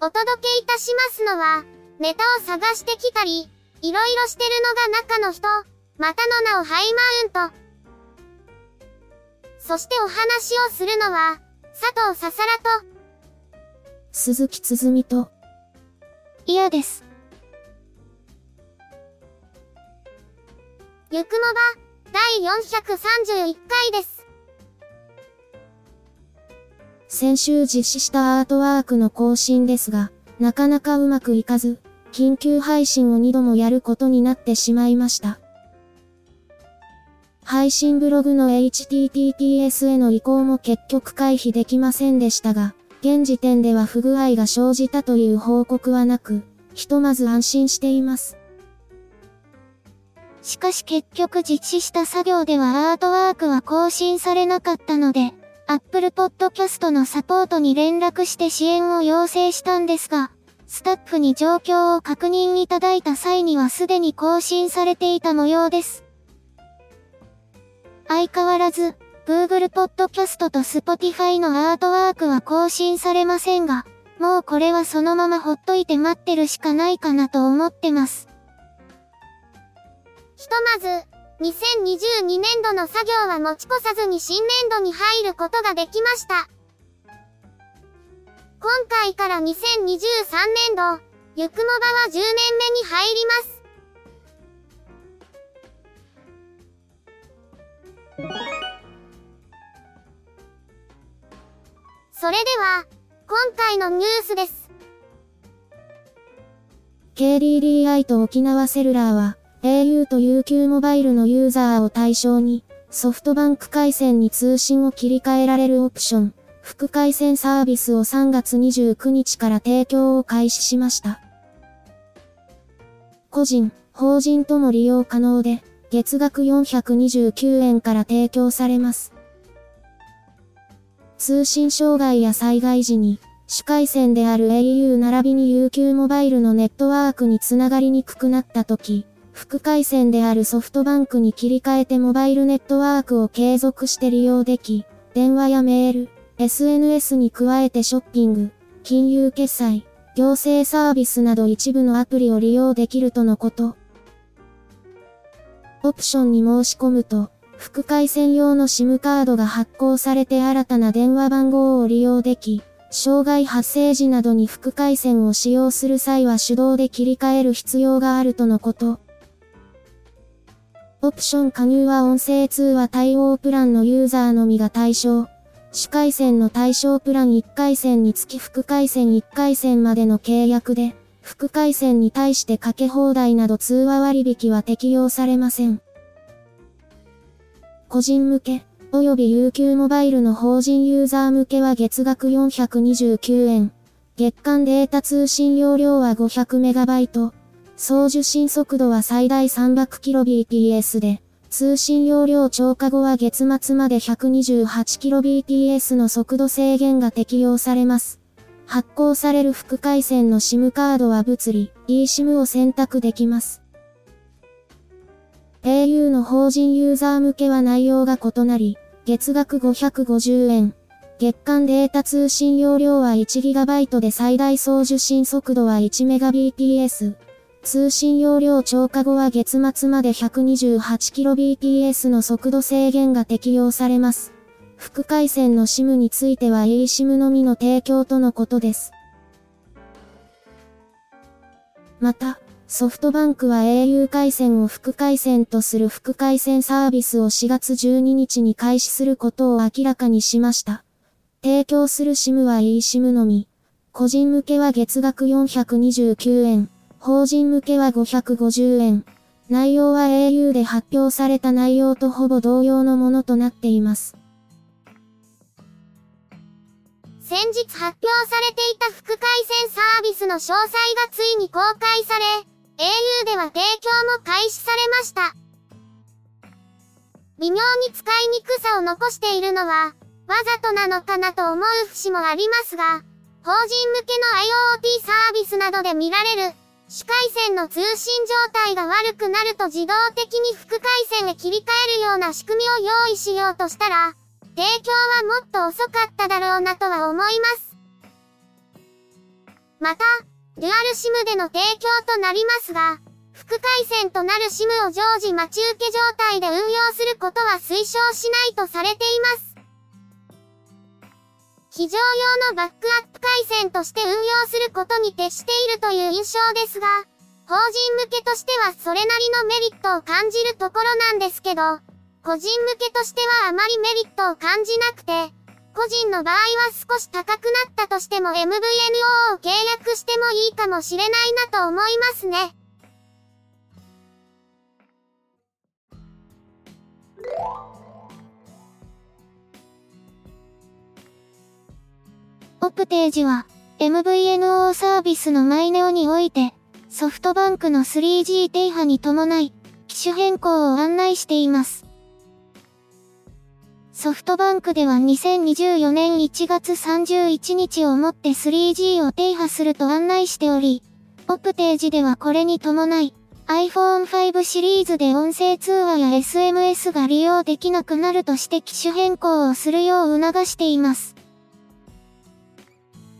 お届けいたしますのは、ネタを探してきたり、いろいろしてるのが中の人、またの名をハイマウント。そしてお話をするのは、佐藤ささらと、鈴木つづみと、嫌です。ゆくもば、第431回です。先週実施したアートワークの更新ですが、なかなかうまくいかず、緊急配信を2度もやることになってしまいました。配信ブログの HTTPS への移行も結局回避できませんでしたが、現時点では不具合が生じたという報告はなく、ひとまず安心しています。しかし結局実施した作業ではアートワークは更新されなかったので、Apple Podcast のサポートに連絡して支援を要請したんですが、スタッフに状況を確認いただいた際にはすでに更新されていた模様です。相変わらず、Google Podcast と Spotify のアートワークは更新されませんが、もうこれはそのままほっといて待ってるしかないかなと思ってます。ひとまず、2022年度の作業は持ち越さずに新年度に入ることができました。今回から2023年度、ゆくもばは10年目に入ります。それでは、今回のニュースです。KDDI と沖縄セルラーは、au と UQ モバイルのユーザーを対象に、ソフトバンク回線に通信を切り替えられるオプション、副回線サービスを3月29日から提供を開始しました。個人、法人とも利用可能で、月額429円から提供されます。通信障害や災害時に、主回線である au 並びに UQ モバイルのネットワークにつながりにくくなった時、副回線であるソフトバンクに切り替えてモバイルネットワークを継続して利用でき、電話やメール、SNS に加えてショッピング、金融決済、行政サービスなど一部のアプリを利用できるとのこと。オプションに申し込むと、副回線用の SIM カードが発行されて新たな電話番号を利用でき、障害発生時などに副回線を使用する際は手動で切り替える必要があるとのこと。オプション加入は音声通話対応プランのユーザーのみが対象。主回線の対象プラン1回線につき副回線1回線までの契約で、副回線に対してかけ放題など通話割引は適用されません。個人向け、及び UQ モバイルの法人ユーザー向けは月額429円。月間データ通信容量は 500MB。総受信速度は最大 300kbps で、通信容量超過後は月末まで 128kbps の速度制限が適用されます。発行される副回線の SIM カードは物理、eSIM を選択できます。au の法人ユーザー向けは内容が異なり、月額550円。月間データ通信容量は 1GB で最大総受信速度は 1Mbps。通信容量超過後は月末まで 128kbps の速度制限が適用されます。副回線の SIM については eSIM のみの提供とのことです。また、ソフトバンクは au 回線を副回線とする副回線サービスを4月12日に開始することを明らかにしました。提供する SIM は eSIM のみ。個人向けは月額429円。法人向けは550円。内容は au で発表された内容とほぼ同様のものとなっています。先日発表されていた副回線サービスの詳細がついに公開され、au では提供も開始されました。微妙に使いにくさを残しているのは、わざとなのかなと思う節もありますが、法人向けの IoT サービスなどで見られる、主回線の通信状態が悪くなると自動的に副回線へ切り替えるような仕組みを用意しようとしたら、提供はもっと遅かっただろうなとは思います。また、デュアル SIM での提供となりますが、副回線となる SIM を常時待ち受け状態で運用することは推奨しないとされています。非常用のバックアップ回線として運用することに徹しているという印象ですが、法人向けとしてはそれなりのメリットを感じるところなんですけど、個人向けとしてはあまりメリットを感じなくて、個人の場合は少し高くなったとしても MVNO を契約してもいいかもしれないなと思いますね。オプテージは MVNO サービスのマイネオにおいてソフトバンクの 3G 停波に伴い機種変更を案内しています。ソフトバンクでは2024年1月31日をもって 3G を停波すると案内しており、オプテージではこれに伴い、iPhone 5シリーズで音声通話や SMS が利用できなくなるとして機種変更をするよう促しています。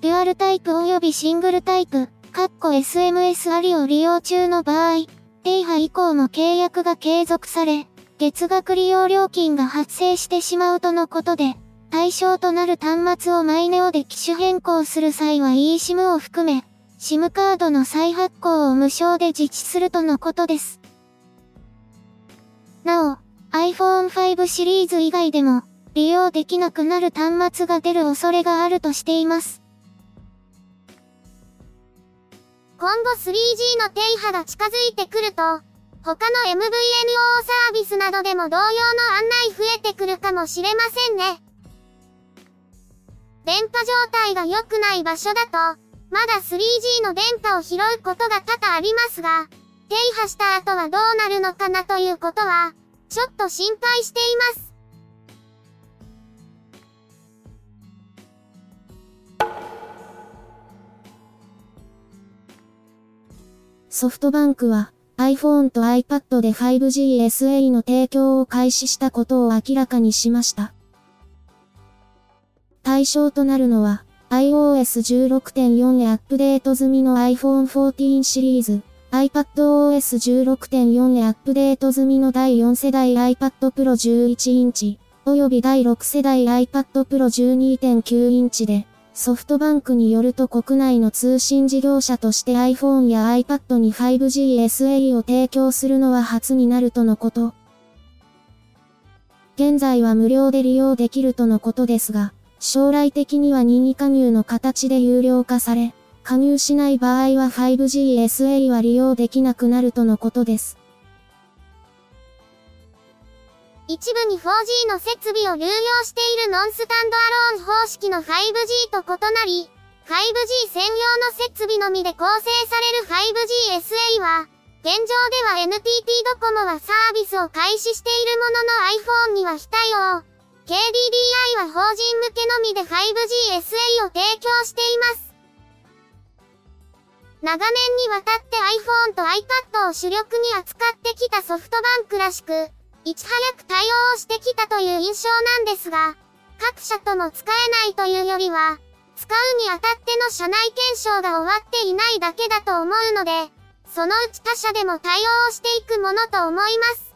デュアルタイプ及びシングルタイプ、カッコ SMS ありを利用中の場合、停波以降も契約が継続され、月額利用料金が発生してしまうとのことで、対象となる端末をマイネオで機種変更する際は eSIM を含め、SIM カードの再発行を無償で実施するとのことです。なお、iPhone 5シリーズ以外でも、利用できなくなる端末が出る恐れがあるとしています。今後 3G の停波が近づいてくると、他の MVNO サービスなどでも同様の案内増えてくるかもしれませんね。電波状態が良くない場所だと、まだ 3G の電波を拾うことが多々ありますが、停波した後はどうなるのかなということは、ちょっと心配しています。ソフトバンクは、iPhone と iPad で 5G SA の提供を開始したことを明らかにしました。対象となるのは、iOS16.4 へアップデート済みの iPhone 14シリーズ、iPadOS16.4 へアップデート済みの第4世代 iPad Pro 11インチ、および第6世代 iPad Pro 12.9インチで、ソフトバンクによると国内の通信事業者として iPhone や iPad に 5G SA を提供するのは初になるとのこと。現在は無料で利用できるとのことですが、将来的には任意加入の形で有料化され、加入しない場合は 5G SA は利用できなくなるとのことです。一部に 4G の設備を流用しているノンスタンドアローン方式の 5G と異なり、5G 専用の設備のみで構成される 5G SA は、現状では NTT ドコモはサービスを開始しているものの iPhone には非対応。KDDI は法人向けのみで 5G SA を提供しています。長年にわたって iPhone と iPad を主力に扱ってきたソフトバンクらしく、いち早く対応をしてきたという印象なんですが、各社とも使えないというよりは、使うにあたっての社内検証が終わっていないだけだと思うので、そのうち他社でも対応をしていくものと思います。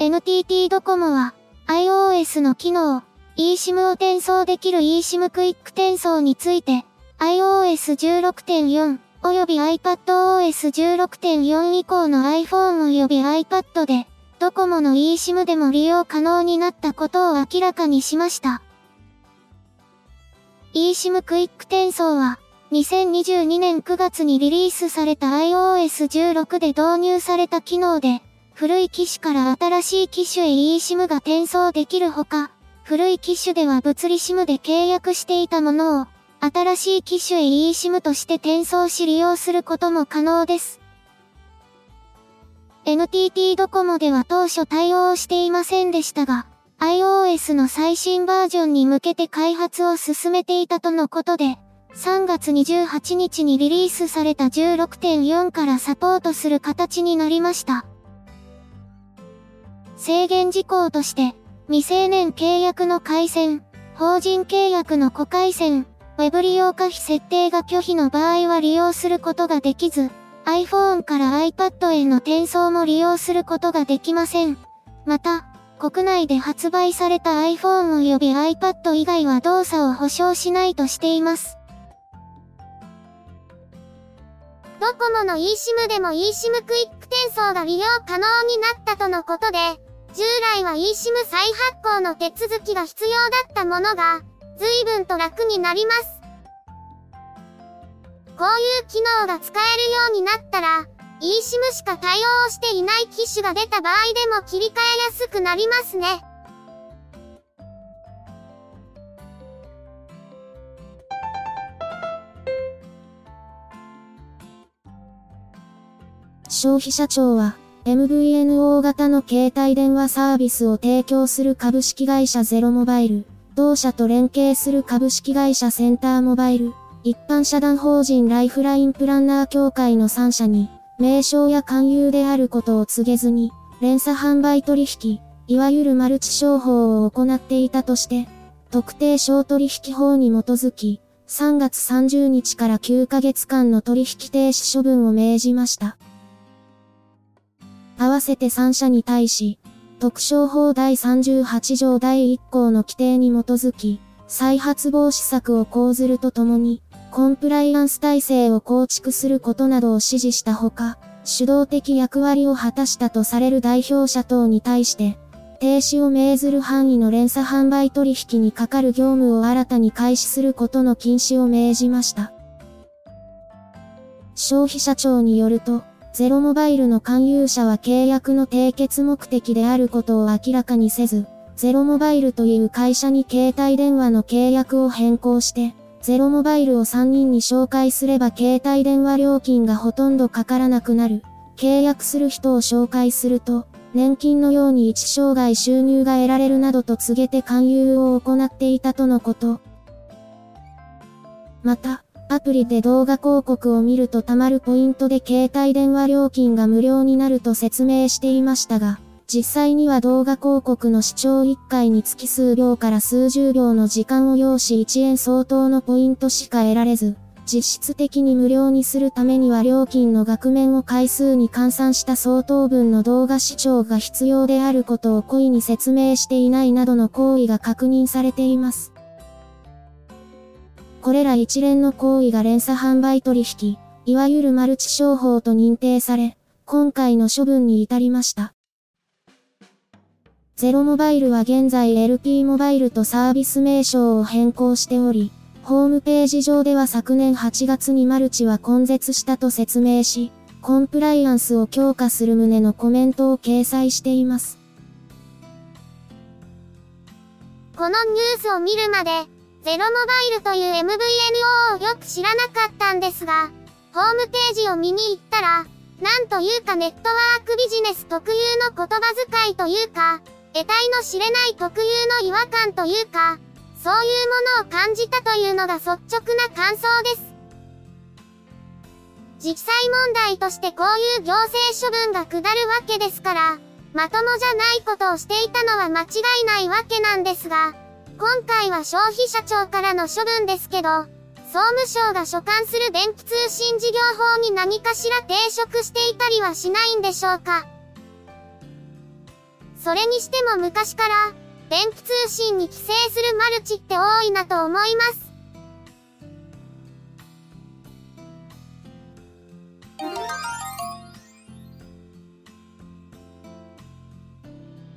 NTT ドコモは iOS の機能 eSIM を転送できる eSIM クイック転送について iOS16.4 および iPadOS16.4 以降の iPhone および iPad でドコモの eSIM でも利用可能になったことを明らかにしました。eSIM クイック転送は2022年9月にリリースされた iOS16 で導入された機能で、古い機種から新しい機種へ eSIM が転送できるほか、古い機種では物理 SIM で契約していたものを、新しい機種へ eSIM として転送し利用することも可能です。NTT ドコモでは当初対応していませんでしたが、iOS の最新バージョンに向けて開発を進めていたとのことで、3月28日にリリースされた16.4からサポートする形になりました。制限事項として、未成年契約の回線、法人契約の古回線、ウェブ利用可否設定が拒否の場合は利用することができず、iPhone から iPad への転送も利用することができません。また、国内で発売された iPhone 及び iPad 以外は動作を保証しないとしています。ドコモの eSIM でも eSIM クイック転送が利用可能になったとのことで、従来は eSIM 再発行の手続きが必要だったものが、随分と楽になります。こういう機能が使えるようになったら、eSIM しか対応していない機種が出た場合でも切り替えやすくなりますね。消費者庁は MVNO 型の携帯電話サービスを提供する株式会社ゼロモバイル、同社と連携する株式会社センターモバイル、一般社団法人ライフラインプランナー協会の3社に、名称や勧誘であることを告げずに、連鎖販売取引、いわゆるマルチ商法を行っていたとして、特定商取引法に基づき、3月30日から9ヶ月間の取引停止処分を命じました。合わせて3社に対し、特商法第38条第1項の規定に基づき、再発防止策を講ずるとともに、コンプライアンス体制を構築することなどを指示したほか、主導的役割を果たしたとされる代表者等に対して、停止を命ずる範囲の連鎖販売取引にかかる業務を新たに開始することの禁止を命じました。消費者庁によると、ゼロモバイルの勧誘者は契約の締結目的であることを明らかにせず、ゼロモバイルという会社に携帯電話の契約を変更して、ゼロモバイルを3人に紹介すれば携帯電話料金がほとんどかからなくなる。契約する人を紹介すると、年金のように一生涯収入が得られるなどと告げて勧誘を行っていたとのこと。また、アプリで動画広告を見ると貯まるポイントで携帯電話料金が無料になると説明していましたが、実際には動画広告の視聴1回につき数秒から数十秒の時間を要し1円相当のポイントしか得られず、実質的に無料にするためには料金の額面を回数に換算した相当分の動画視聴が必要であることを故意に説明していないなどの行為が確認されています。これら一連の行為が連鎖販売取引、いわゆるマルチ商法と認定され、今回の処分に至りました。ゼロモバイルは現在 LP モバイルとサービス名称を変更しており、ホームページ上では昨年8月にマルチは根絶したと説明し、コンプライアンスを強化する旨のコメントを掲載しています。このニュースを見るまで、ゼロモバイルという MVNO をよく知らなかったんですが、ホームページを見に行ったら、なんというかネットワークビジネス特有の言葉遣いというか、得体の知れない特有の違和感というか、そういうものを感じたというのが率直な感想です。実際問題としてこういう行政処分が下るわけですから、まともじゃないことをしていたのは間違いないわけなんですが、今回は消費者庁からの処分ですけど、総務省が所管する電気通信事業法に何かしら抵触していたりはしないんでしょうかそれにしても昔から、電気通信に規制するマルチって多いなと思います。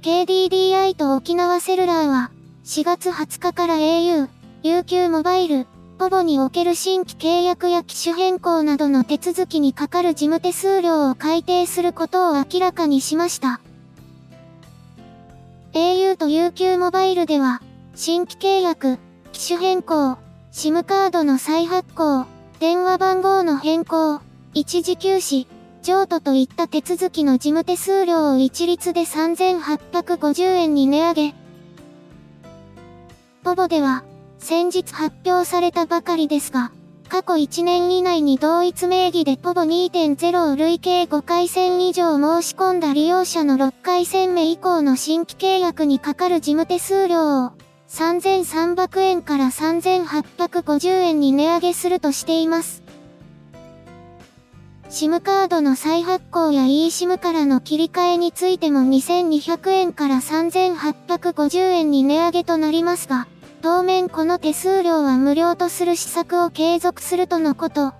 KDDI と沖縄セルラーは、4月20日から au、UQ モバイル、ポボにおける新規契約や機種変更などの手続きにかかる事務手数料を改定することを明らかにしました。au と UQ モバイルでは、新規契約、機種変更、SIM カードの再発行、電話番号の変更、一時休止、譲渡といった手続きの事務手数料を一律で3850円に値上げ。ポボでは、先日発表されたばかりですが、過去1年以内に同一名義でポボ2.0を累計5回戦以上申し込んだ利用者の6回戦目以降の新規契約にかかる事務手数料を3300円から3850円に値上げするとしています。SIM カードの再発行や eSIM からの切り替えについても2200円から3850円に値上げとなりますが、当面この手数料は無料とする施策を継続するとのこと。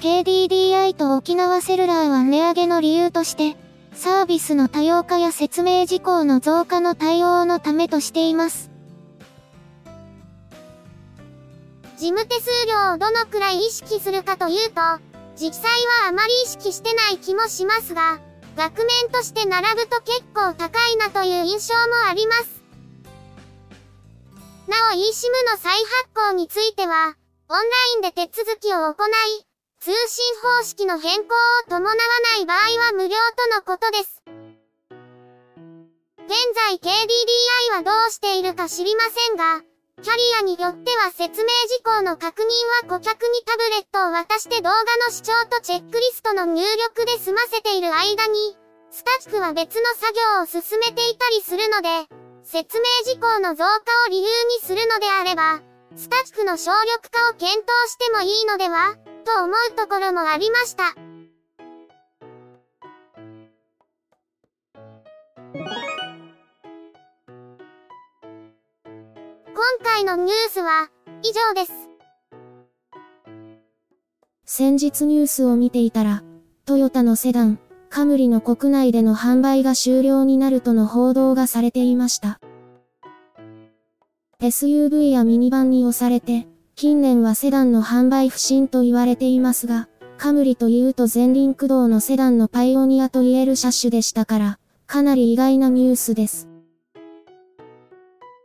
KDDI と沖縄セルラーは値上げの理由として、サービスの多様化や説明事項の増加の対応のためとしています。事務手数料をどのくらい意識するかというと、実際はあまり意識してない気もしますが、額面として並ぶと結構高いなという印象もあります。なお eSIM の再発行については、オンラインで手続きを行い、通信方式の変更を伴わない場合は無料とのことです。現在 KDDI はどうしているか知りませんが、キャリアによっては説明事項の確認は顧客にタブレットを渡して動画の視聴とチェックリストの入力で済ませている間に、スタッフは別の作業を進めていたりするので、説明事項の増加を理由にするのであれば、スタッフの省力化を検討してもいいのではと思うところもありました。今回のニュースは以上です。先日ニュースを見ていたら、トヨタのセダン、カムリの国内での販売が終了になるとの報道がされていました。SUV やミニバンに押されて、近年はセダンの販売不振と言われていますが、カムリというと前輪駆動のセダンのパイオニアと言える車種でしたから、かなり意外なニュースです。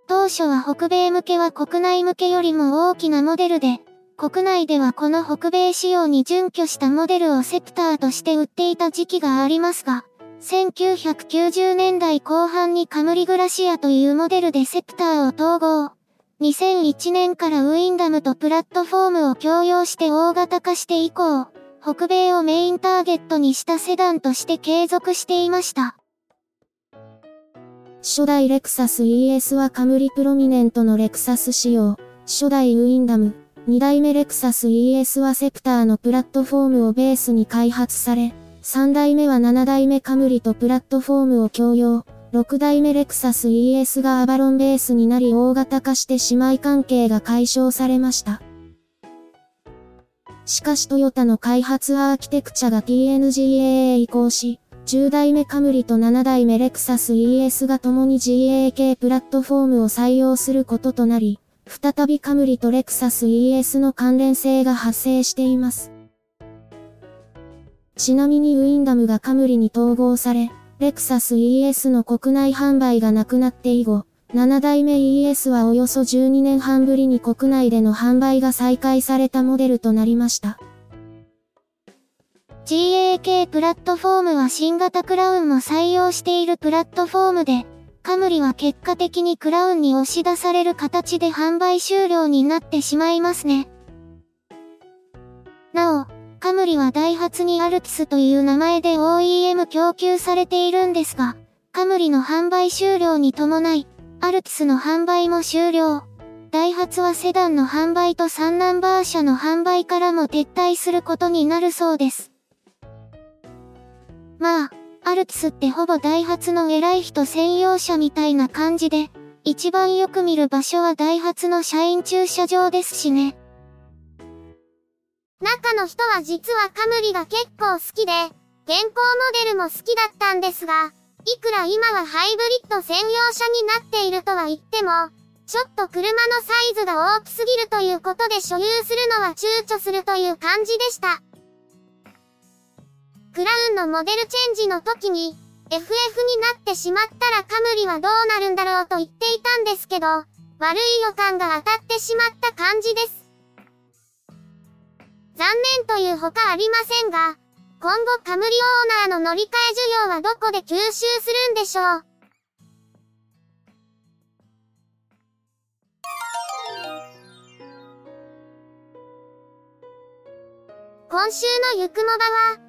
当初は北米向けは国内向けよりも大きなモデルで、国内ではこの北米仕様に準拠したモデルをセプターとして売っていた時期がありますが、1990年代後半にカムリグラシアというモデルでセプターを統合。2001年からウィンダムとプラットフォームを共用して大型化して以降、北米をメインターゲットにしたセダンとして継続していました。初代レクサス ES はカムリプロミネントのレクサス仕様、初代ウィンダム、2代目レクサス ES はセプターのプラットフォームをベースに開発され、3代目は7代目カムリとプラットフォームを共用、6代目レクサス ES がアバロンベースになり大型化して姉妹関係が解消されました。しかしトヨタの開発アーキテクチャが TNGA へ移行し、10代目カムリと7代目レクサス ES が共に GAK プラットフォームを採用することとなり、再びカムリとレクサス ES の関連性が発生しています。ちなみにウィンダムがカムリに統合され、レクサス ES の国内販売がなくなって以後、7代目 ES はおよそ12年半ぶりに国内での販売が再開されたモデルとなりました。GAK プラットフォームは新型クラウンも採用しているプラットフォームで、カムリは結果的にクラウンに押し出される形で販売終了になってしまいますね。なお、カムリはダイハツにアルティスという名前で OEM 供給されているんですが、カムリの販売終了に伴い、アルティスの販売も終了。ダイハツはセダンの販売と3ナンバー車の販売からも撤退することになるそうです。まあ、アルティスってほぼダイハツの偉い人専用車みたいな感じで、一番よく見る場所はダイハツの社員駐車場ですしね。中の人は実はカムリが結構好きで、現行モデルも好きだったんですが、いくら今はハイブリッド専用車になっているとは言っても、ちょっと車のサイズが大きすぎるということで所有するのは躊躇するという感じでした。クラウンのモデルチェンジの時に、FF になってしまったらカムリはどうなるんだろうと言っていたんですけど、悪い予感が当たってしまった感じです。残念というほかありませんが、今後カムリオーナーの乗り換え需要はどこで吸収するんでしょう。今週のゆくもばは、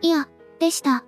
いや、でした。